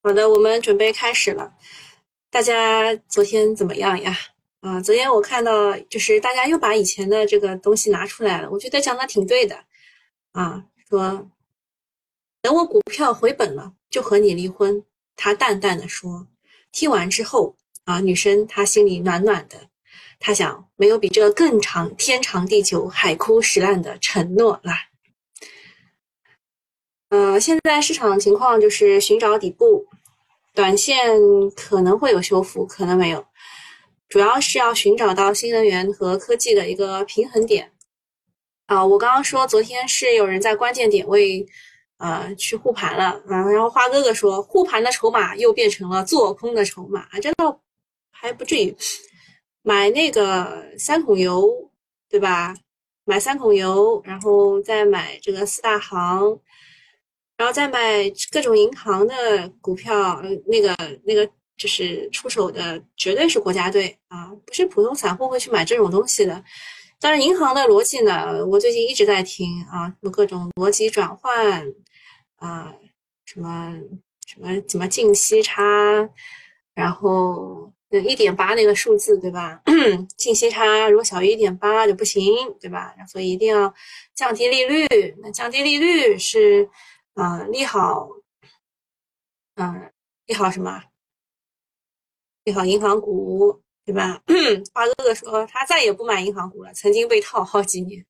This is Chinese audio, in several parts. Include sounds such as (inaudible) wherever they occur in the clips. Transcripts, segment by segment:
好的，我们准备开始了。大家昨天怎么样呀？啊，昨天我看到就是大家又把以前的这个东西拿出来了，我觉得讲的挺对的。啊，说等我股票回本了就和你离婚。他淡淡的说。听完之后啊，女生她心里暖暖的，她想没有比这更长天长地久、海枯石烂的承诺了。呃，现在市场情况就是寻找底部，短线可能会有修复，可能没有，主要是要寻找到新能源和科技的一个平衡点。啊，我刚刚说昨天是有人在关键点位，呃，去护盘了，啊，然后花哥哥说护盘的筹码又变成了做空的筹码，这倒还不至于，买那个三桶油，对吧？买三桶油，然后再买这个四大行。然后再买各种银行的股票，那个那个就是出手的绝对是国家队啊，不是普通散户会去买这种东西的。当然，银行的逻辑呢，我最近一直在听啊，什么各种逻辑转换啊，什么什么怎么净息差，然后那一点八那个数字对吧？(clears throat) 净息差如果小于一点八就不行，对吧？所以一定要降低利率。那降低利率是。啊，利好，嗯，利好什么？利好银行股，对吧？花哥哥说他再也不买银行股了，曾经被套好几年。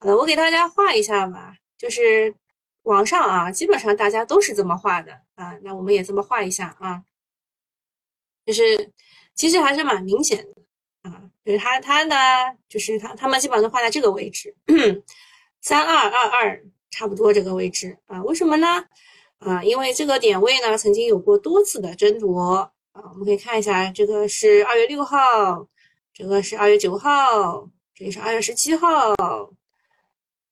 呃，我给大家画一下吧，就是网上啊，基本上大家都是这么画的啊，那我们也这么画一下啊，就是其实还是蛮明显的啊，就是他他呢，就是他他们基本上都画在这个位置，(coughs) 三二二二。差不多这个位置啊，为什么呢？啊，因为这个点位呢，曾经有过多次的争夺啊。我们可以看一下，这个是二月六号，这个是二月九号，这里是二月十七号，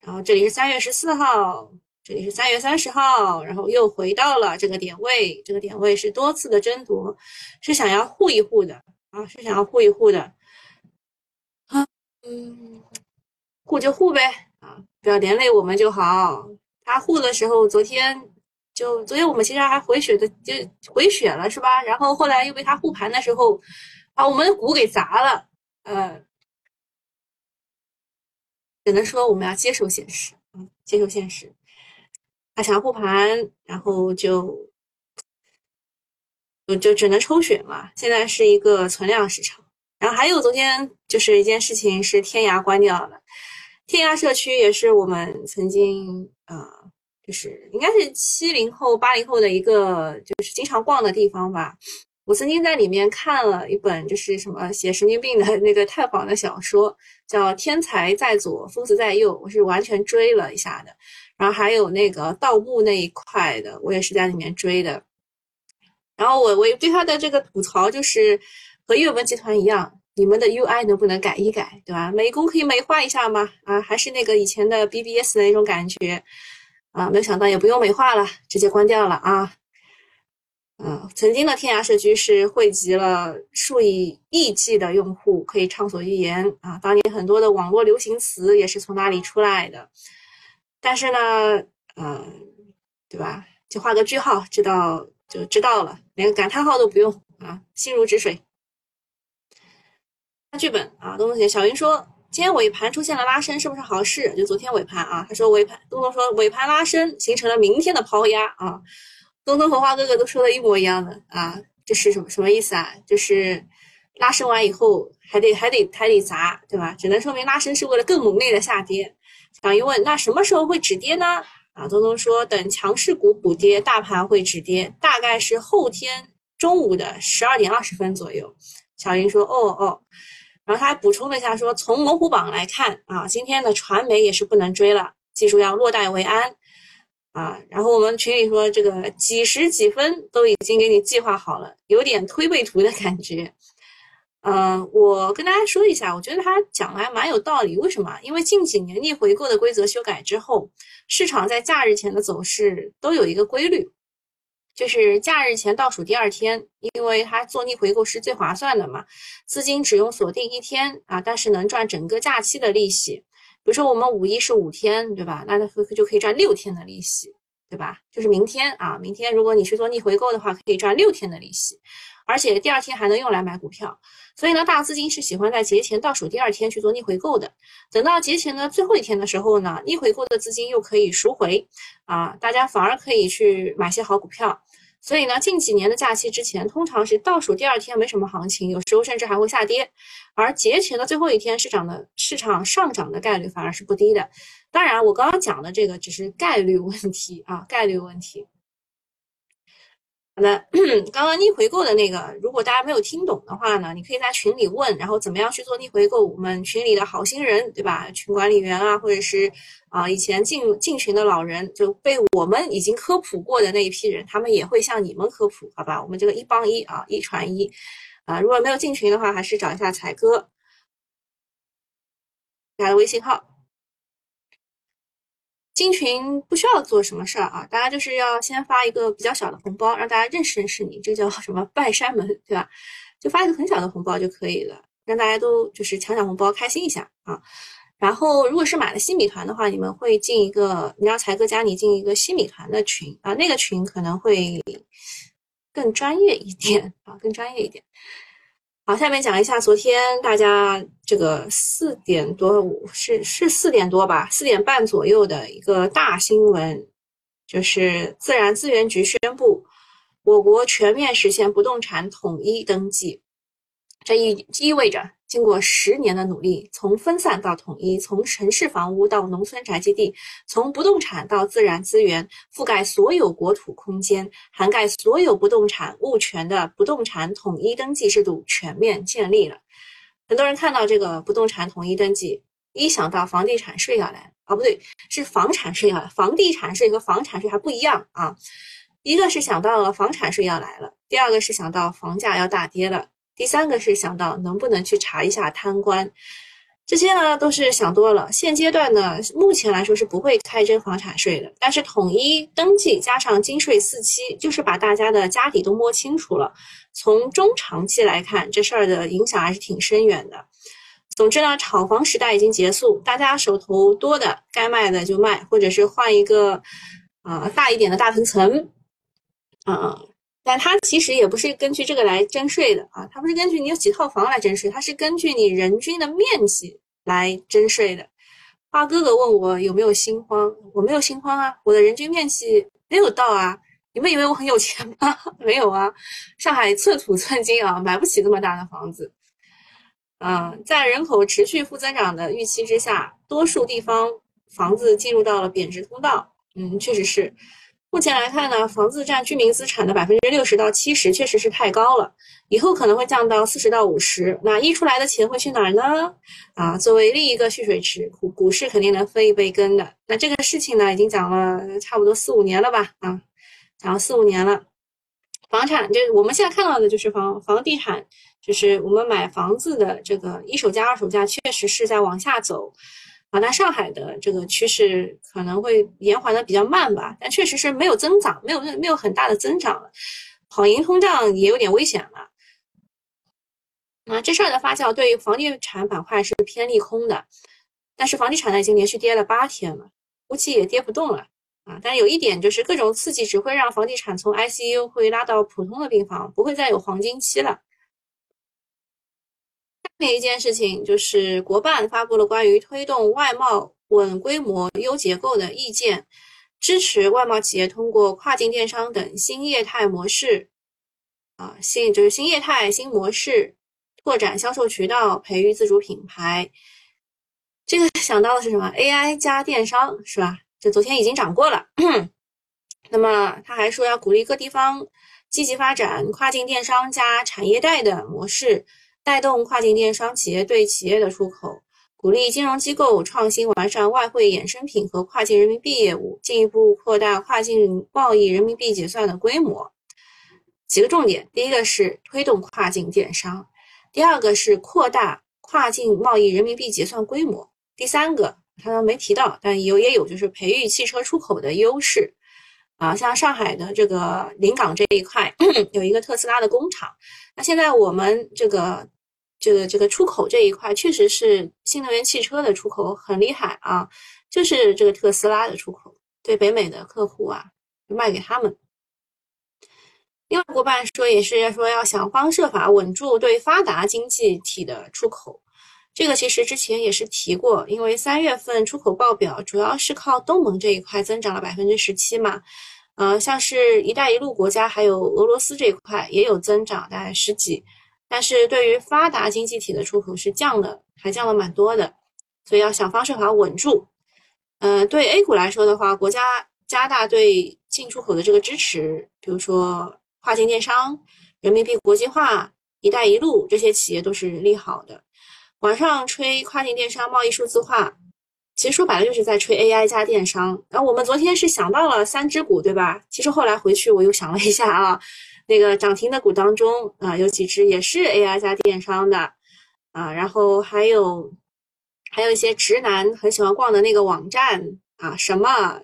然后这里是三月十四号，这里是三月三十号，然后又回到了这个点位。这个点位是多次的争夺，是想要护一护的啊，是想要护一护的。啊，嗯，护就护呗。不要连累我们就好。他护的时候，昨天就昨天我们其实还回血的，就回血了，是吧？然后后来又被他护盘的时候，把我们的股给砸了。呃，只能说我们要接受现实，嗯，接受现实。他想要护盘，然后就就就只能抽血嘛。现在是一个存量市场。然后还有昨天就是一件事情是天涯关掉了。天涯社区也是我们曾经啊，就是应该是七零后、八零后的一个就是经常逛的地方吧。我曾经在里面看了一本就是什么写神经病的那个太坊的小说，叫《天才在左，疯子在右》，我是完全追了一下的。然后还有那个盗墓那一块的，我也是在里面追的。然后我我对他的这个吐槽就是和阅文集团一样。你们的 UI 能不能改一改，对吧？美工可以美化一下吗？啊，还是那个以前的 BBS 的那种感觉啊？没有想到也不用美化了，直接关掉了啊。嗯，曾经的天涯社区是汇集了数以亿计的用户，可以畅所欲言啊。当年很多的网络流行词也是从那里出来的。但是呢，嗯，对吧？就画个句号，知道就知道了，连个感叹号都不用啊，心如止水。剧本啊，东东写小云说，今天尾盘出现了拉升，是不是好事？就昨天尾盘啊，他说尾盘，东东说尾盘拉升形成了明天的抛压啊。东东和花哥哥都说的一模一样的啊，这是什么什么意思啊？就是拉升完以后还得还得还得砸，对吧？只能说明拉升是为了更猛烈的下跌。小云问，那什么时候会止跌呢？啊，东东说等强势股补跌，大盘会止跌，大概是后天中午的十二点二十分左右。小云说，哦哦。然后他还补充了一下，说从龙虎榜来看啊，今天的传媒也是不能追了，记住要落袋为安啊。然后我们群里说这个几时几分都已经给你计划好了，有点推背图的感觉。嗯，我跟大家说一下，我觉得他讲的还蛮有道理。为什么？因为近几年逆回购的规则修改之后，市场在假日前的走势都有一个规律。就是假日前倒数第二天，因为它做逆回购是最划算的嘛，资金只用锁定一天啊，但是能赚整个假期的利息。比如说我们五一是五天，对吧？那它就可以赚六天的利息，对吧？就是明天啊，明天如果你去做逆回购的话，可以赚六天的利息，而且第二天还能用来买股票。所以呢，大资金是喜欢在节前倒数第二天去做逆回购的。等到节前的最后一天的时候呢，逆回购的资金又可以赎回啊，大家反而可以去买些好股票。所以呢，近几年的假期之前，通常是倒数第二天没什么行情，有时候甚至还会下跌。而节前的最后一天，市场的市场上涨的概率反而是不低的。当然，我刚刚讲的这个只是概率问题啊，概率问题。好的，刚刚逆回购的那个，如果大家没有听懂的话呢，你可以在群里问，然后怎么样去做逆回购？我们群里的好心人，对吧？群管理员啊，或者是啊以前进进群的老人，就被我们已经科普过的那一批人，他们也会向你们科普，好吧？我们这个一帮一啊，一传一啊。如果没有进群的话，还是找一下才哥，他的微信号。进群不需要做什么事儿啊，大家就是要先发一个比较小的红包，让大家认识认识你，这叫什么拜山门，对吧？就发一个很小的红包就可以了，让大家都就是抢抢红包，开心一下啊。然后如果是买了新米团的话，你们会进一个，你让才哥加你进一个新米团的群啊，那个群可能会更专业一点啊，更专业一点。好，下面讲一下昨天大家这个四点多是是四点多吧，四点半左右的一个大新闻，就是自然资源局宣布，我国全面实现不动产统一登记，这意意味着。经过十年的努力，从分散到统一，从城市房屋到农村宅基地，从不动产到自然资源，覆盖所有国土空间，涵盖所有不动产物权的不动产统一登记制度全面建立了。很多人看到这个不动产统一登记，一想到房地产税要来，啊，不对，是房产税要来。房地产税和房产税还不一样啊，一个是想到了房产税要来了，第二个是想到房价要大跌了。第三个是想到能不能去查一下贪官，这些呢都是想多了。现阶段呢，目前来说是不会开征房产税的，但是统一登记加上金税四期，就是把大家的家底都摸清楚了。从中长期来看，这事儿的影响还是挺深远的。总之呢，炒房时代已经结束，大家手头多的该卖的就卖，或者是换一个啊大一点的大平层，啊。但它其实也不是根据这个来征税的啊，它不是根据你有几套房来征税，它是根据你人均的面积来征税的。花哥哥问我有没有心慌，我没有心慌啊，我的人均面积没有到啊。你们以为我很有钱吗？(laughs) 没有啊，上海寸土寸金啊，买不起这么大的房子。嗯，在人口持续负增长的预期之下，多数地方房子进入到了贬值通道。嗯，确实是。目前来看呢，房子占居民资产的百分之六十到七十，确实是太高了。以后可能会降到四十到五十。那溢出来的钱会去哪儿呢？啊，作为另一个蓄水池，股股市肯定能分一杯羹的。那这个事情呢，已经讲了差不多四五年了吧？啊，讲了四五年了。房产就是我们现在看到的，就是房房地产，就是我们买房子的这个一手价、二手价，确实是在往下走。啊，那上海的这个趋势可能会延缓的比较慢吧，但确实是没有增长，没有没有很大的增长了，跑赢通胀也有点危险了。啊，这事儿的发酵对于房地产板块是偏利空的，但是房地产呢已经连续跌了八天了，估计也跌不动了啊。但有一点就是各种刺激只会让房地产从 ICU 会拉到普通的病房，不会再有黄金期了。另一件事情就是，国办发布了关于推动外贸稳规模、优结构的意见，支持外贸企业通过跨境电商等新业态模式，啊，新就是新业态新模式，拓展销售渠道，培育自主品牌。这个 (laughs) 想到的是什么？AI 加电商是吧？这昨天已经涨过了。(clears throat) 那么他还说要鼓励各地方积极发展跨境电商加产业带的模式。带动跨境电商企业对企业的出口，鼓励金融机构创新完善外汇衍生品和跨境人民币业务，进一步扩大跨境贸易人民币结算的规模。几个重点：第一个是推动跨境电商，第二个是扩大跨境贸易人民币结算规模，第三个他没提到，但有也有就是培育汽车出口的优势。啊，像上海的这个临港这一块有一个特斯拉的工厂，那现在我们这个这个这个出口这一块确实是新能源汽车的出口很厉害啊，就是这个特斯拉的出口对北美的客户啊就卖给他们。另外，国办说也是说要想方设法稳住对发达经济体的出口，这个其实之前也是提过，因为三月份出口报表主要是靠东盟这一块增长了百分之十七嘛，呃，像是一带一路国家还有俄罗斯这一块也有增长，大概十几，但是对于发达经济体的出口是降的，还降了蛮多的，所以要想方设法稳住。嗯，对 A 股来说的话，国家加大对进出口的这个支持，比如说。跨境电商、人民币国际化、一带一路这些企业都是利好的。网上吹跨境电商、贸易数字化，其实说白了就是在吹 AI 加电商。然后我们昨天是想到了三只股，对吧？其实后来回去我又想了一下啊，那个涨停的股当中啊，有几只也是 AI 加电商的啊。然后还有还有一些直男很喜欢逛的那个网站啊，什么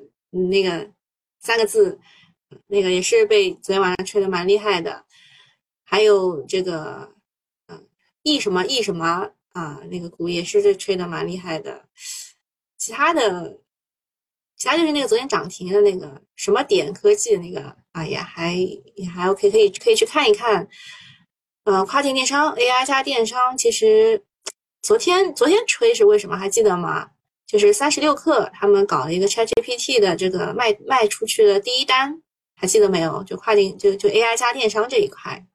那个三个字。那个也是被昨天晚上吹的蛮厉害的，还有这个，嗯，E 什么 E 什么啊，那个股也是这吹的蛮厉害的。其他的，其他就是那个昨天涨停的那个什么点科技的那个啊，也还也还 OK，可以可以去看一看。呃，跨境电商 AI 加电商，其实昨天昨天吹是为什么？还记得吗？就是三十六氪他们搞了一个 ChatGPT 的这个卖卖出去的第一单。还记得没有？就跨境，就就 AI 加电商这一块。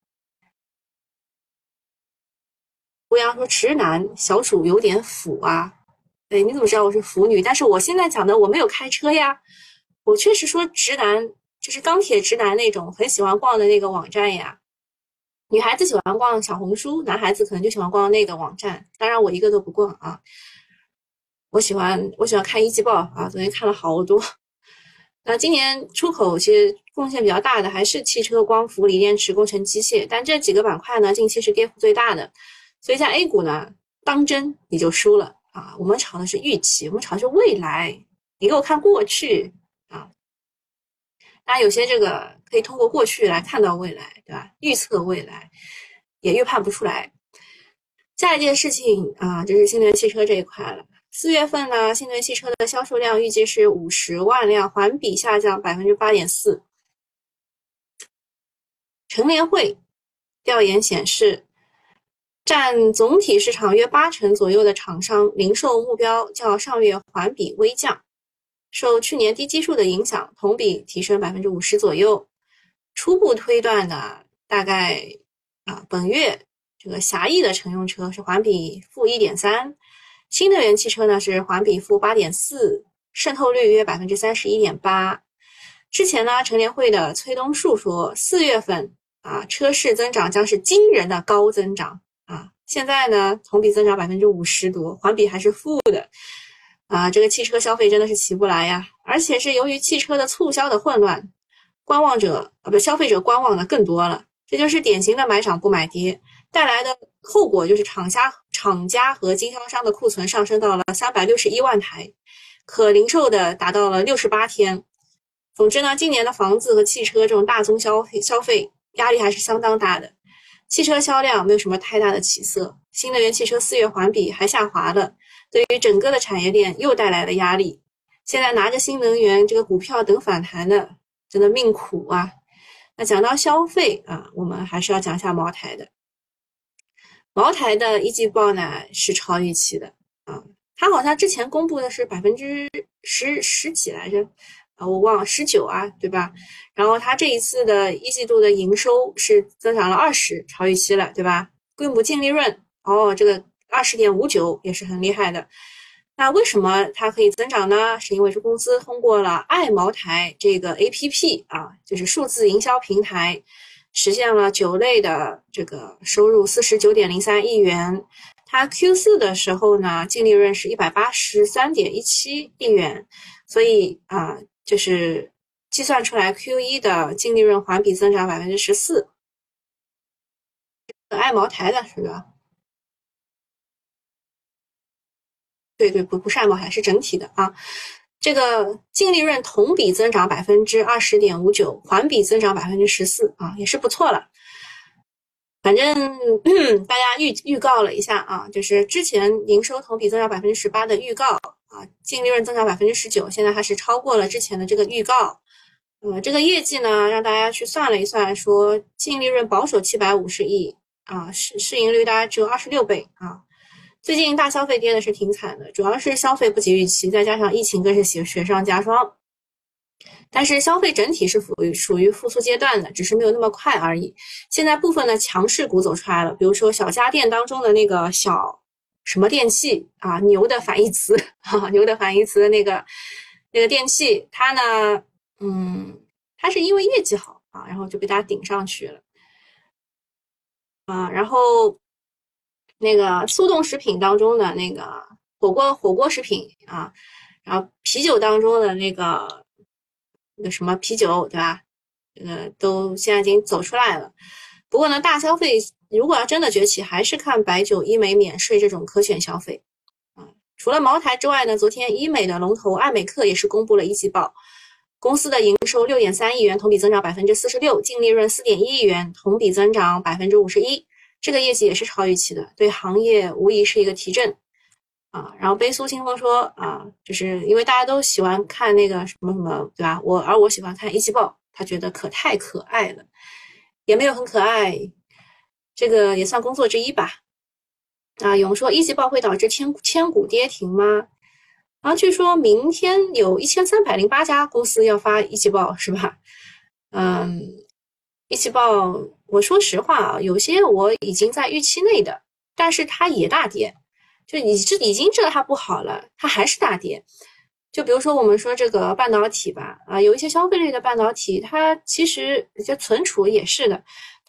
吴阳说：“直男小主有点腐啊。”哎，你怎么知道我是腐女？但是我现在讲的我没有开车呀。我确实说直男就是钢铁直男那种很喜欢逛的那个网站呀。女孩子喜欢逛小红书，男孩子可能就喜欢逛那个网站。当然我一个都不逛啊。我喜欢我喜欢看一季报啊，昨天看了好多。(laughs) 那今年出口其实贡献比较大的还是汽车、光伏、锂电池、工程机械，但这几个板块呢，近期是跌幅最大的。所以在 A 股呢，当真你就输了啊！我们炒的是预期，我们炒的是未来，你给我看过去啊。当然有些这个可以通过过去来看到未来，对吧？预测未来也预判不出来。下一件事情啊，就是新能源汽车这一块了。四月份呢，新能源汽车的销售量预计是五十万辆，环比下降百分之八点四。乘联会调研显示，占总体市场约八成左右的厂商零售目标较上月环比微降，受去年低基数的影响，同比提升百分之五十左右。初步推断呢，大概啊，本月这个狭义的乘用车是环比负一点三。新能源汽车呢是环比负八点四，渗透率约百分之三十一点八。之前呢，乘联会的崔东树说，四月份啊车市增长将是惊人的高增长啊。现在呢，同比增长百分之五十多，环比还是负的啊。这个汽车消费真的是起不来呀，而且是由于汽车的促销的混乱，观望者啊不消费者观望的更多了，这就是典型的买涨不买跌带来的。后果就是厂家、厂家和经销商的库存上升到了三百六十一万台，可零售的达到了六十八天。总之呢，今年的房子和汽车这种大宗消费消费压力还是相当大的。汽车销量没有什么太大的起色，新能源汽车四月环比还下滑了，对于整个的产业链又带来了压力。现在拿着新能源这个股票等反弹的，真的命苦啊。那讲到消费啊，我们还是要讲一下茅台的。茅台的一季报呢是超预期的啊，它好像之前公布的是百分之十十几来着，啊我忘了十九啊，对吧？然后它这一次的一季度的营收是增长了二十，超预期了，对吧？规模净利润哦，这个二十点五九也是很厉害的。那为什么它可以增长呢？是因为是公司通过了爱茅台这个 A P P 啊，就是数字营销平台。实现了酒类的这个收入四十九点零三亿元，它 Q 四的时候呢，净利润是一百八十三点一七亿元，所以啊，就是计算出来 Q 一的净利润环比增长百分之十四。爱茅台的是吧？对对，不不是爱茅台，是整体的啊。这个净利润同比增长百分之二十点五九，环比增长百分之十四啊，也是不错了。反正大家预预告了一下啊，就是之前营收同比增长百分之十八的预告啊，净利润增长百分之十九，现在还是超过了之前的这个预告呃，这个业绩呢，让大家去算了一算，说净利润保守七百五十亿啊，市市盈率大概只有二十六倍啊。最近大消费跌的是挺惨的，主要是消费不及预期，再加上疫情更是雪雪上加霜。但是消费整体是属于属于复苏阶段的，只是没有那么快而已。现在部分的强势股走出来了，比如说小家电当中的那个小什么电器啊，牛的反义词 (laughs) 啊，牛的反义词的那个那个电器，它呢，嗯，它是因为业绩好啊，然后就被大家顶上去了啊，然后。那个速冻食品当中的那个火锅火锅食品啊，然后啤酒当中的那个那个什么啤酒对吧？呃，都现在已经走出来了。不过呢，大消费如果要真的崛起，还是看白酒、医美、免税这种可选消费啊。除了茅台之外呢，昨天医美的龙头爱美克也是公布了一季报，公司的营收六点三亿元，同比增长百分之四十六，净利润四点一亿元，同比增长百分之五十一。这个业绩也是超预期的，对行业无疑是一个提振啊。然后悲苏清风说啊，就是因为大家都喜欢看那个什么什么，对吧？我而我喜欢看一季报，他觉得可太可爱了，也没有很可爱，这个也算工作之一吧。啊，有人说一季报会导致千千股跌停吗？啊，据说明天有一千三百零八家公司要发一季报，是吧？嗯，一季报。我说实话啊，有些我已经在预期内的，但是它也大跌，就你这已经知道它不好了，它还是大跌。就比如说我们说这个半导体吧，啊，有一些消费类的半导体，它其实就存储也是的，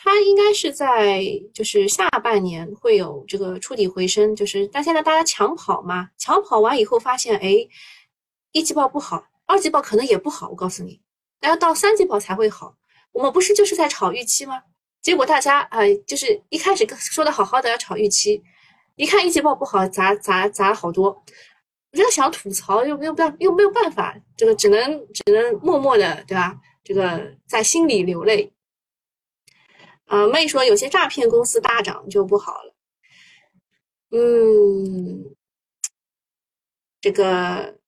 它应该是在就是下半年会有这个触底回升，就是但现在大家抢跑嘛，抢跑完以后发现，哎，一季报不好，二季报可能也不好，我告诉你，要到三季报才会好。我们不是就是在炒预期吗？结果大家啊，就是一开始说的好好的要炒预期，一看一季报不好，砸砸砸好多。我就想吐槽，又没有办又没有办法，这个只能只能默默的，对吧？这个在心里流泪。啊，妹说有些诈骗公司大涨就不好了。嗯，这个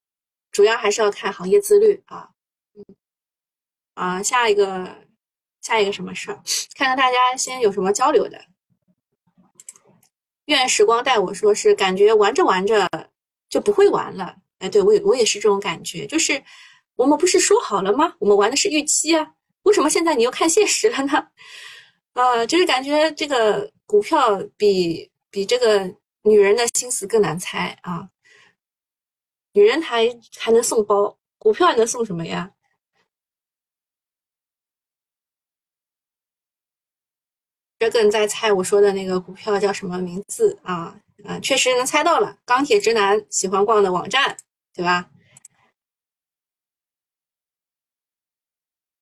主要还是要看行业自律啊。嗯，啊，下一个。下一个什么事儿？看看大家先有什么交流的。愿时光带我说是感觉玩着玩着就不会玩了。哎，对我也我也是这种感觉，就是我们不是说好了吗？我们玩的是预期啊，为什么现在你又看现实了呢？啊，就是感觉这个股票比比这个女人的心思更难猜啊。女人还还能送包，股票还能送什么呀？这个人在猜我说的那个股票叫什么名字啊？啊，确实能猜到了，钢铁直男喜欢逛的网站，对吧？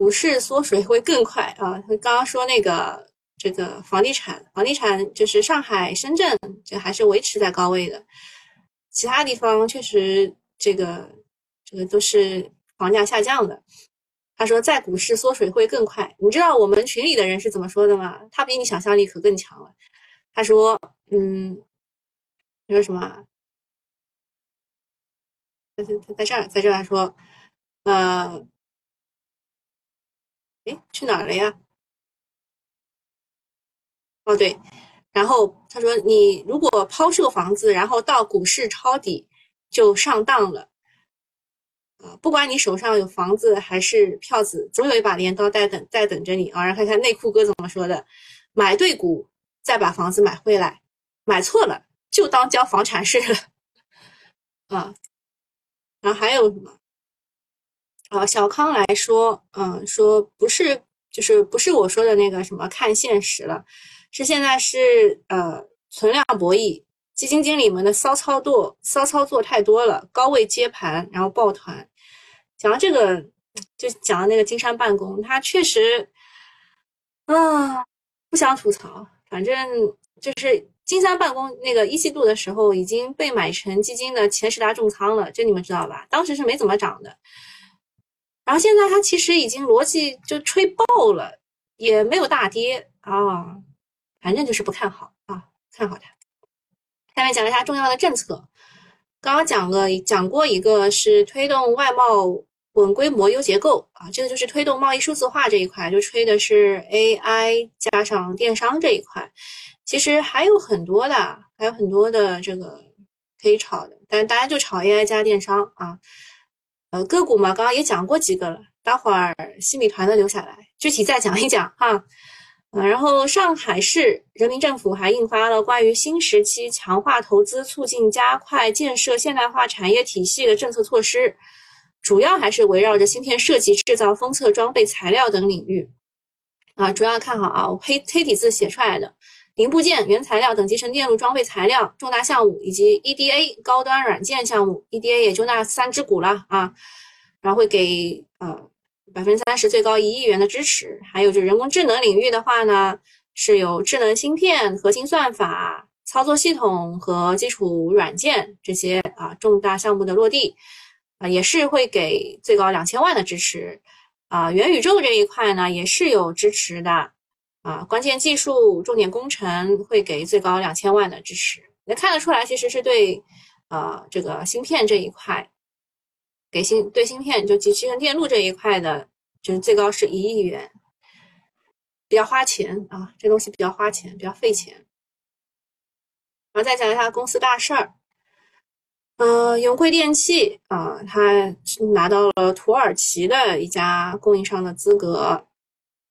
股市缩水会更快啊！他刚刚说那个这个房地产，房地产就是上海、深圳，这还是维持在高位的，其他地方确实这个这个都是房价下降的。他说，在股市缩水会更快。你知道我们群里的人是怎么说的吗？他比你想象力可更强了。他说：“嗯，你说什么？在在在这儿，在这儿说，呃，哎，去哪儿了呀？哦，对。然后他说，你如果抛售房子，然后到股市抄底，就上当了啊。”不管你手上有房子还是票子，总有一把镰刀在等在等着你啊！然后看看内裤哥怎么说的：买对股，再把房子买回来；买错了，就当交房产税了。(laughs) 啊，然后还有什么？啊，小康来说，嗯，说不是，就是不是我说的那个什么看现实了，是现在是呃存量博弈，基金经理们的骚操作，骚操作太多了，高位接盘，然后抱团。讲到这个，就讲到那个金山办公，他确实，啊，不想吐槽，反正就是金山办公那个一季度的时候已经被买成基金的前十大重仓了，这你们知道吧？当时是没怎么涨的，然后现在它其实已经逻辑就吹爆了，也没有大跌啊，反正就是不看好啊，看好它。下面讲一下重要的政策。刚刚讲了讲过一个是推动外贸稳规模优结构啊，这个就是推动贸易数字化这一块，就吹的是 AI 加上电商这一块。其实还有很多的，还有很多的这个可以炒的，但大家就炒 AI 加电商啊。呃，个股嘛，刚刚也讲过几个了，待会儿新米团的留下来，具体再讲一讲哈。嗯，然后上海市人民政府还印发了关于新时期强化投资、促进加快建设现代化产业体系的政策措施。主要还是围绕着芯片设计、制造、封测、装备、材料等领域，啊，主要看好啊，黑黑体字写出来的零部件、原材料等集成电路、装备材料重大项目，以及 EDA 高端软件项目，EDA 也就那三只股了啊，然后会给呃百分之三十最高一亿元的支持，还有就人工智能领域的话呢，是有智能芯片、核心算法、操作系统和基础软件这些啊重大项目的落地。啊，也是会给最高两千万的支持，啊，元宇宙这一块呢也是有支持的，啊，关键技术、重点工程会给最高两千万的支持，能看得出来，其实是对，呃，这个芯片这一块，给芯对芯片就集成电路这一块的，就是最高是一亿元，比较花钱啊，这东西比较花钱，比较费钱，然后再讲一下公司大事儿。呃，永贵电器啊，它拿到了土耳其的一家供应商的资格，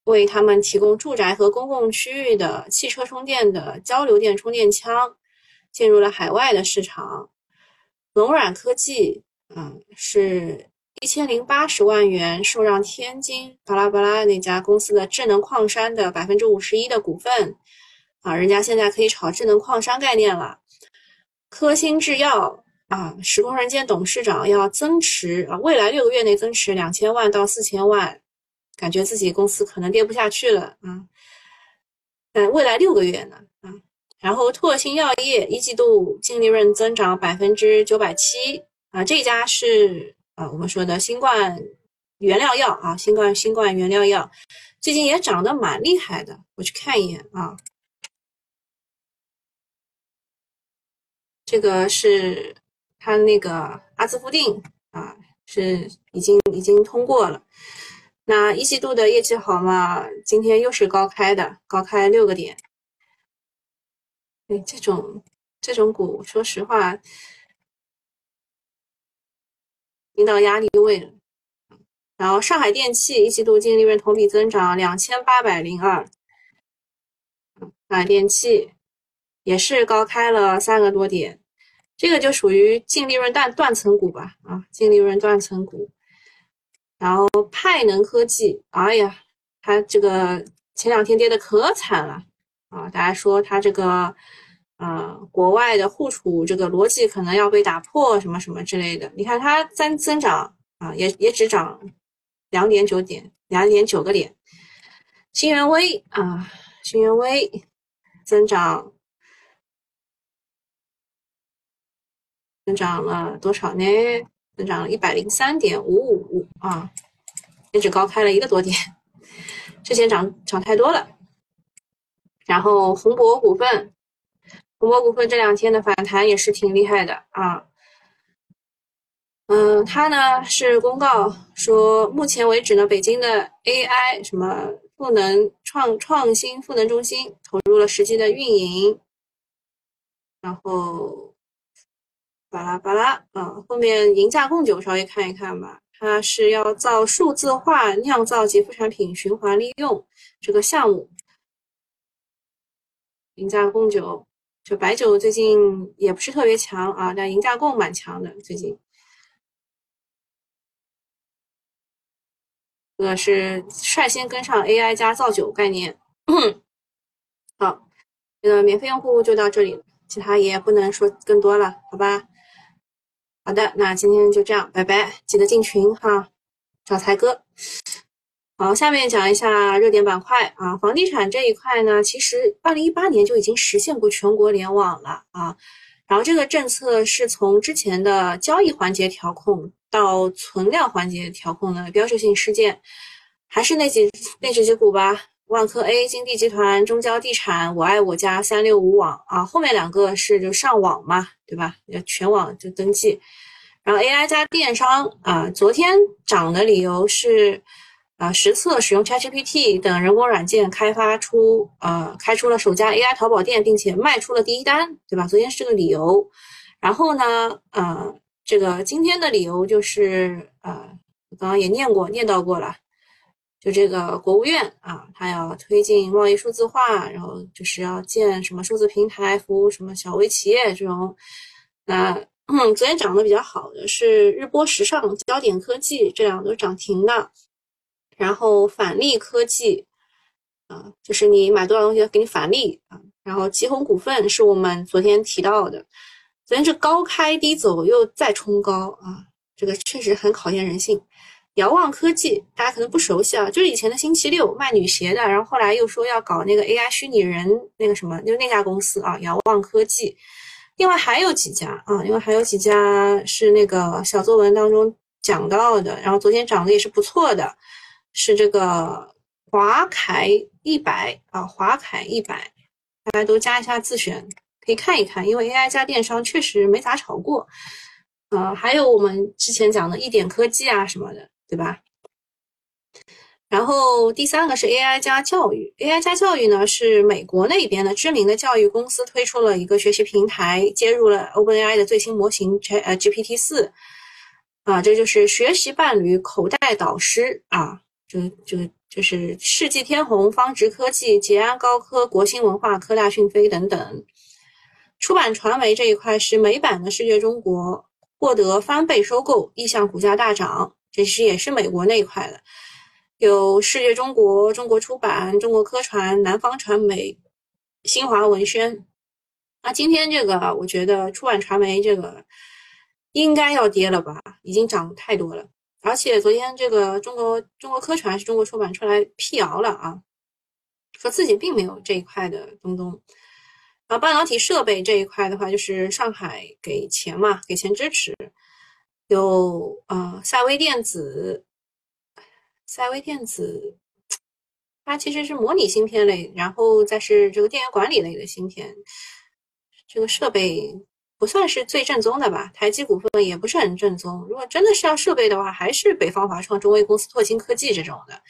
为他们提供住宅和公共区域的汽车充电的交流电充电枪，进入了海外的市场。龙软科技，嗯，是一千零八十万元受让天津巴拉巴拉那家公司的智能矿山的百分之五十一的股份，啊，人家现在可以炒智能矿山概念了。科兴制药。啊，时空人间董事长要增持啊，未来六个月内增持两千万到四千万，感觉自己公司可能跌不下去了啊。嗯，未来六个月呢啊，然后拓新药业一季度净利润增长百分之九百七啊，这家是啊我们说的新冠原料药啊，新冠新冠原料药最近也涨得蛮厉害的，我去看一眼啊，这个是。它那个阿兹夫定啊，是已经已经通过了。那一季度的业绩好嘛？今天又是高开的，高开六个点。哎，这种这种股，说实话，领导压力位了。然后上海电气一季度净利润同比增长两千八百零二，上海电气也是高开了三个多点。这个就属于净利润断断层股吧，啊，净利润断层股。然后派能科技，哎呀，它这个前两天跌的可惨了啊！大家说它这个，呃，国外的互储这个逻辑可能要被打破，什么什么之类的。你看它增增长啊，也也只涨两点九点，两点九个点。新源微啊，新源微增长。增长了多少呢？增长了一百零三点五五啊，也只高开了一个多点，之前涨涨太多了。然后宏博股份，宏博股份这两天的反弹也是挺厉害的啊。嗯，它呢是公告说，目前为止呢，北京的 AI 什么赋能创创新赋能中心投入了实际的运营，然后。巴拉巴拉啊，后面银价供酒稍微看一看吧，它是要造数字化酿造及副产品循环利用这个项目。银价供酒，就白酒最近也不是特别强啊，但银价供蛮强的最近。这个是率先跟上 AI 加造酒概念。(clears throat) 好，这个免费用户就到这里，其他也不能说更多了，好吧？好的，那今天就这样，拜拜！记得进群哈，找财哥。好，下面讲一下热点板块啊，房地产这一块呢，其实二零一八年就已经实现过全国联网了啊。然后这个政策是从之前的交易环节调控到存量环节调控的标志性事件，还是那几那几只股吧。万科 A、金地集团、中交地产、我爱我家、三六五网啊，后面两个是就上网嘛，对吧？要全网就登记。然后 AI 加电商啊，昨天涨的理由是。啊，实测使用 ChatGPT 等人工软件开发出，呃，开出了首家 AI 淘宝店，并且卖出了第一单，对吧？昨天是这个理由。然后呢，呃，这个今天的理由就是，呃，刚刚也念过，念到过了，就这个国务院啊，他要推进贸易数字化，然后就是要建什么数字平台，服务什么小微企业这种。那嗯，(clears throat) 昨天涨得比较好的是日波时尚、焦点科技这两个涨停的。然后返利科技，啊，就是你买多少东西给你返利啊。然后吉鸿股份是我们昨天提到的，昨天是高开低走又再冲高啊，这个确实很考验人性。遥望科技大家可能不熟悉啊，就是以前的星期六卖女鞋的，然后后来又说要搞那个 AI 虚拟人那个什么，就那家公司啊，遥望科技。另外还有几家啊，另外还有几家是那个小作文当中讲到的，然后昨天涨得也是不错的。是这个华凯一百啊，华凯一百，大家都加一下自选，可以看一看。因为 AI 加电商确实没咋炒过，呃，还有我们之前讲的一点科技啊什么的，对吧？然后第三个是 AI 加教育，AI 加教育呢是美国那边的知名的教育公司推出了一个学习平台，接入了 OpenAI 的最新模型 G 呃 GPT 四，啊，这就是学习伴侣、口袋导师啊。就就就是世纪天虹、方直科技、捷安高科、国新文化、科大讯飞等等。出版传媒这一块是美版的世界中国获得翻倍收购，意向股价大涨，这是也是美国那一块的。有世界中国、中国出版、中国科传、南方传媒、新华文轩。那今天这个，我觉得出版传媒这个应该要跌了吧？已经涨太多了。而且昨天这个中国中国科传是中国出版出来辟谣了啊，说自己并没有这一块的东东。然后半导体设备这一块的话，就是上海给钱嘛，给钱支持。有啊，赛微电子，赛微电子，它其实是模拟芯片类，然后再是这个电源管理类的芯片，这个设备。不算是最正宗的吧，台积股份也不是很正宗。如果真的是要设备的话，还是北方华创、中微公司、拓新科技这种的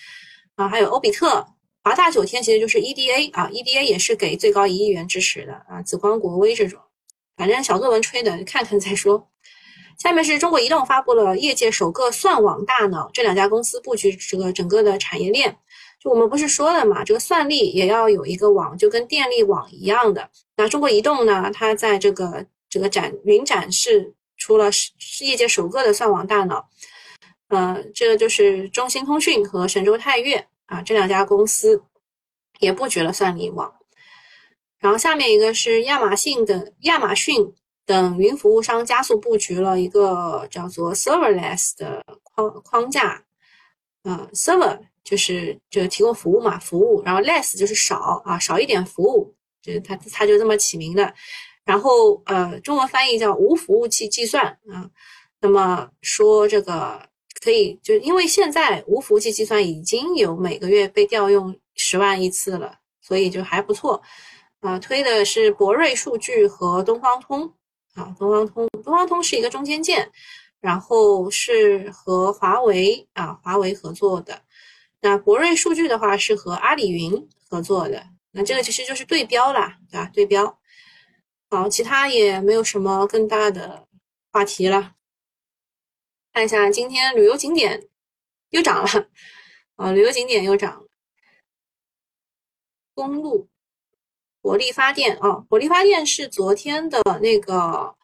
啊，还有欧比特、华大九天，其实就是 EDA 啊，EDA 也是给最高一亿元支持的啊，紫光国微这种，反正小作文吹的，看看再说。下面是中国移动发布了业界首个算网大脑，这两家公司布局这个整个的产业链。就我们不是说了嘛，这个算力也要有一个网，就跟电力网一样的。那中国移动呢，它在这个这个展云展示出了是是业界首个的算网大脑，呃，这个就是中兴通讯和神州泰岳啊这两家公司也布局了算力网，然后下面一个是亚马逊的亚马逊等云服务商加速布局了一个叫做 serverless 的框框架，呃，server 就是就提供服务嘛，服务，然后 less 就是少啊少一点服务，就是它它就这么起名的。然后，呃，中文翻译叫无服务器计算啊。那么说这个可以，就因为现在无服务器计算已经有每个月被调用十万亿次了，所以就还不错啊。推的是博瑞数据和东方通啊，东方通，东方通是一个中间件，然后是和华为啊，华为合作的。那博瑞数据的话是和阿里云合作的，那这个其实就是对标啦，对吧？对标。好，其他也没有什么更大的话题了。看一下今天旅游景点又涨了，啊，旅游景点又涨了。公路，火力发电啊，火力发电是昨天的那个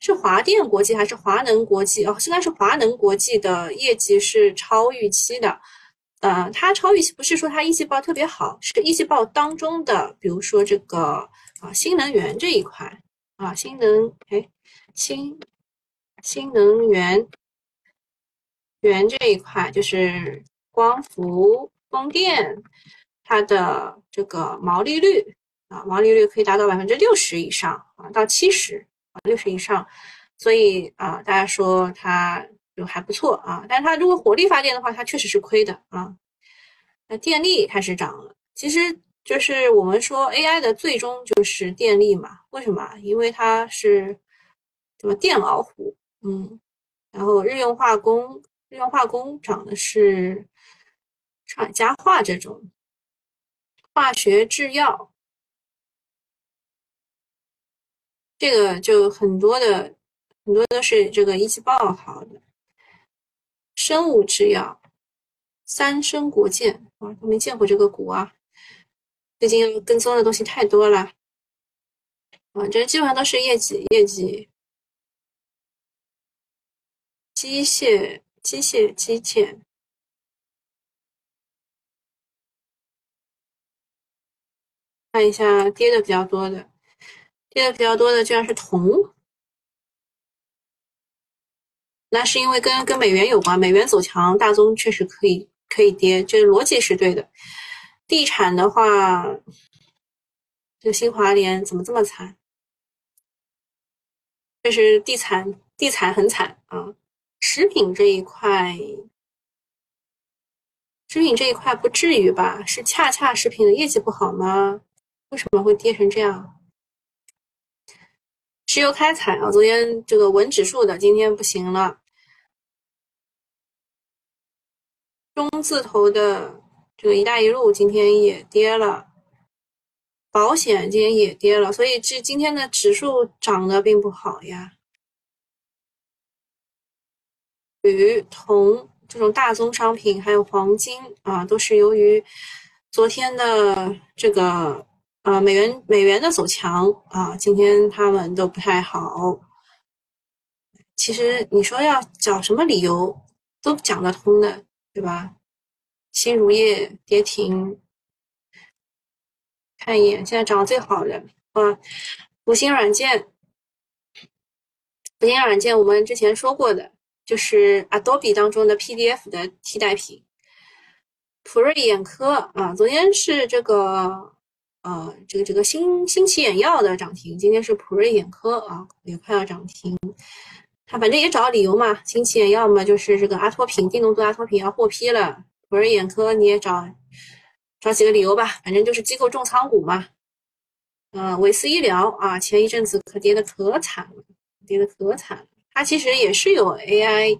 是华电国际还是华能国际哦？应该是华能国际的业绩是超预期的。呃，它超预期不是说它一季报特别好，是一季报当中的，比如说这个。啊，新能源这一块啊，新能哎，新新能源源这一块就是光伏、风电，它的这个毛利率啊，毛利率可以达到百分之六十以上啊，到七十啊，六十以上，所以啊，大家说它就还不错啊，但是它如果火力发电的话，它确实是亏的啊。那电力开始涨了，其实。就是我们说 AI 的最终就是电力嘛？为什么？因为它是什么电老虎？嗯，然后日用化工，日用化工涨的是上海家化这种化学制药，这个就很多的很多都是这个一季报好的，生物制药，三生国建啊，都没见过这个股啊，最近要跟踪的东西太多了，啊，这基本上都是业绩业绩。机械、机械、机械，看一下跌的比较多的，跌的比较多的居然是铜，那是因为跟跟美元有关，美元走强，大宗确实可以可以跌，这逻辑是对的。地产的话，这个新华联怎么这么惨？这是地产，地产很惨啊。食品这一块，食品这一块不至于吧？是恰恰食品的业绩不好吗？为什么会跌成这样？石油开采啊，昨天这个稳指数的，今天不行了。中字头的这个“一带一路”今天也跌了，保险今天也跌了，所以这今天的指数涨得并不好呀。铝、铜这种大宗商品，还有黄金啊，都是由于昨天的这个啊美元美元的走强啊，今天他们都不太好。其实你说要找什么理由都讲得通的，对吧？新如业跌停，看一眼现在涨得最好的啊，五星软件，五星软件我们之前说过的。就是 Adobe 当中的 PDF 的替代品，普瑞眼科啊，昨天是这个呃这个这个新新奇眼药的涨停，今天是普瑞眼科啊也快要涨停，他反正也找理由嘛，新奇眼药嘛就是这个阿托品电动做阿托品要获批了，普瑞眼科你也找找几个理由吧，反正就是机构重仓股嘛，呃维斯医疗啊前一阵子可跌的可惨了，跌的可惨了。它其实也是有 AI、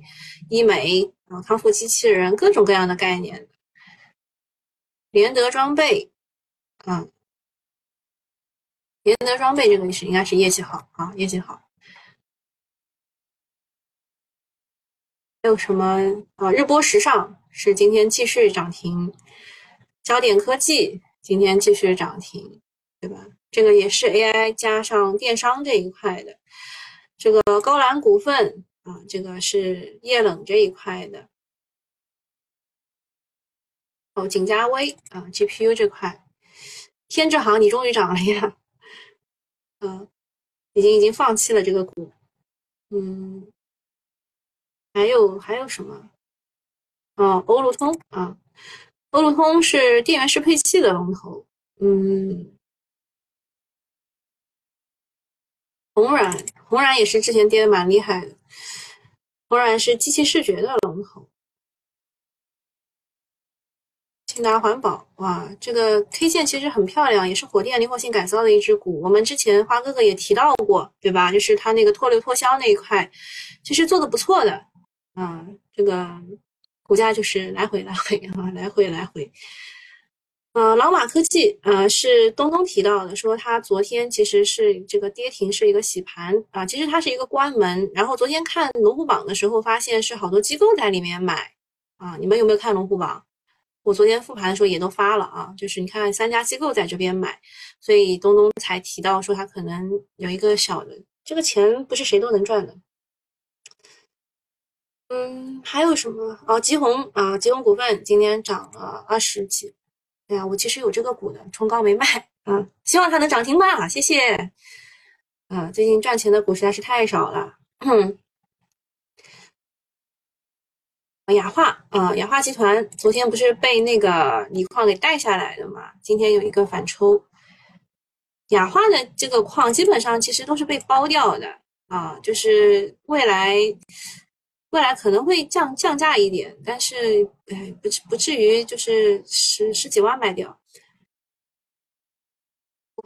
医美啊、康复机器人各种各样的概念。联德装备，啊，联德装备这个是应该是业绩好啊，业绩好。还有什么啊？日波时尚是今天继续涨停，焦点科技今天继续涨停，对吧？这个也是 AI 加上电商这一块的。这个高兰股份啊，这个是液冷这一块的。哦，景嘉微啊，GPU 这块，天智航你终于涨了呀！嗯，已经已经放弃了这个股。嗯，还有还有什么？哦，欧路通啊，欧路通是电源适配器的龙头。嗯。红软，红软也是之前跌的蛮厉害的。红软是机器视觉的龙头。清达环保，哇，这个 K 线其实很漂亮，也是火电灵活性改造的一只股。我们之前花哥哥也提到过，对吧？就是它那个脱硫脱硝那一块，其实做的不错的。嗯，这个股价就是来回来回啊，来回来回。呃，老马科技，呃，是东东提到的，说他昨天其实是这个跌停是一个洗盘啊，其实它是一个关门，然后昨天看龙虎榜的时候，发现是好多机构在里面买啊，你们有没有看龙虎榜？我昨天复盘的时候也都发了啊，就是你看三家机构在这边买，所以东东才提到说他可能有一个小的，这个钱不是谁都能赚的。嗯，还有什么？哦，吉鸿啊，吉鸿股份今天涨了二十几。哎呀，我其实有这个股的，冲高没卖啊，希望它能涨停吧，谢谢。啊，最近赚钱的股实在是太少了。雅化啊，雅化集团昨天不是被那个锂矿给带下来的嘛？今天有一个反抽，雅化的这个矿基本上其实都是被包掉的啊，就是未来。未来可能会降降价一点，但是哎，不不至于就是十十几万卖掉。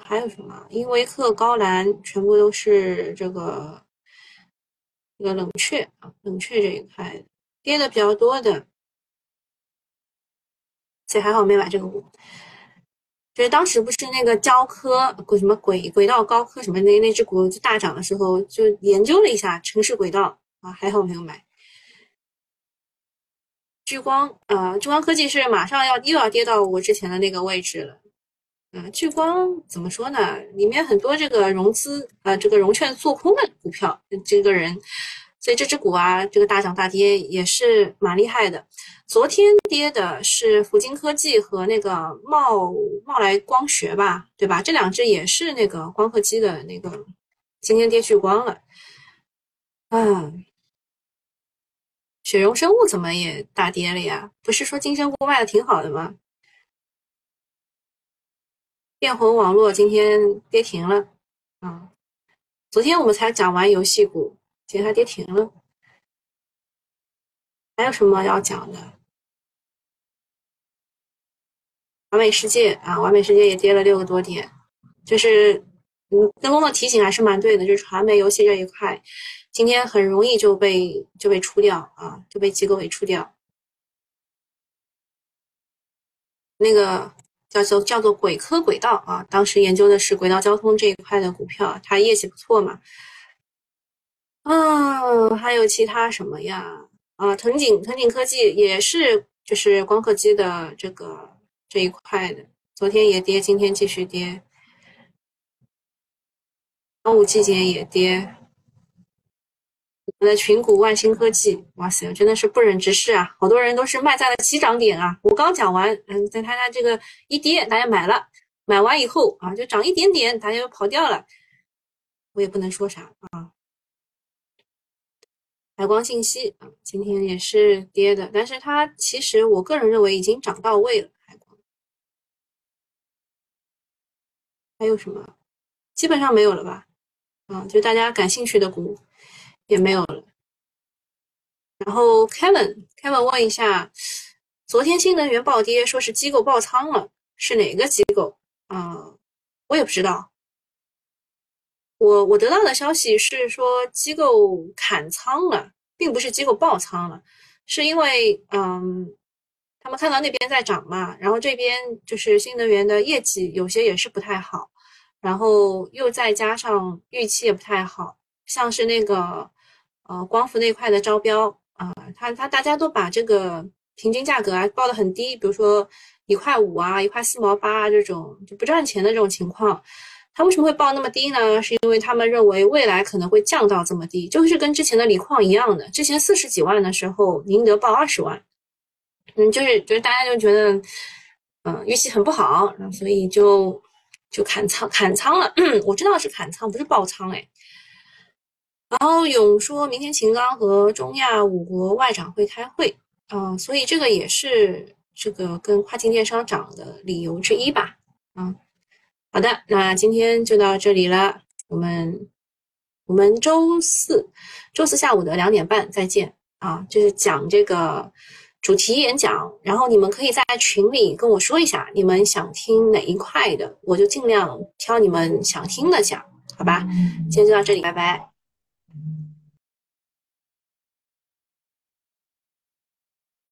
还有什么？英威克、高兰全部都是这个这个冷却啊，冷却这一块跌的比较多的，所以还好没买这个股。就是当时不是那个交科什么轨轨道高科什么那那只股就大涨的时候，就研究了一下城市轨道啊，还好没有买。聚光呃，聚光科技是马上要又要跌到我之前的那个位置了。嗯，聚光怎么说呢？里面很多这个融资啊，这个融券做空的股票，这个人，所以这只股啊，这个大涨大跌也是蛮厉害的。昨天跌的是福金科技和那个茂茂来光学吧，对吧？这两只也是那个光刻机的那个，今天跌去光了。嗯，雪融生物怎么也大跌了呀？不是说金针菇卖的挺好的吗？电魂网络今天跌停了，啊，昨天我们才讲完游戏股，今天它跌停了。还有什么要讲的？完美世界啊，完美世界也跌了六个多点，就是嗯，跟工作提醒还是蛮对的，就是传媒游戏这一块，今天很容易就被就被出掉啊，就被机构给出掉。那个。叫做叫做轨科轨道啊，当时研究的是轨道交通这一块的股票，它业绩不错嘛。啊，还有其他什么呀？啊，腾景腾景科技也是，就是光刻机的这个这一块的，昨天也跌，今天继续跌。端午季节也跌。我们的群股万兴科技，哇塞，真的是不忍直视啊！好多人都是卖在了起涨点啊。我刚讲完，嗯，在他家这个一跌，大家买了，买完以后啊，就涨一点点，大家又跑掉了。我也不能说啥啊。海光信息啊，今天也是跌的，但是它其实我个人认为已经涨到位了。海光还有什么？基本上没有了吧？啊，就大家感兴趣的股。也没有了。然后 Kevin，Kevin 问一下，昨天新能源暴跌，说是机构爆仓了，是哪个机构啊？我也不知道。我我得到的消息是说机构砍仓了，并不是机构爆仓了，是因为嗯，他们看到那边在涨嘛，然后这边就是新能源的业绩有些也是不太好，然后又再加上预期也不太好，像是那个。呃，光伏那块的招标啊，他他大家都把这个平均价格啊报的很低，比如说一块五啊，一块四毛八啊这种就不赚钱的这种情况，他为什么会报那么低呢？是因为他们认为未来可能会降到这么低，就是跟之前的锂矿一样的，之前四十几万的时候宁德报二十万，嗯，就是就是大家就觉得，嗯，预期很不好，所以就就砍仓砍仓了。(clears throat) 我知道是砍仓，不是爆仓哎。然后勇说明天秦刚和中亚五国外长会开会，啊，所以这个也是这个跟跨境电商涨的理由之一吧，啊，好的，那今天就到这里了，我们我们周四周四下午的两点半再见啊，就是讲这个主题演讲，然后你们可以在群里跟我说一下你们想听哪一块的，我就尽量挑你们想听的讲，好吧，今天就到这里，拜拜。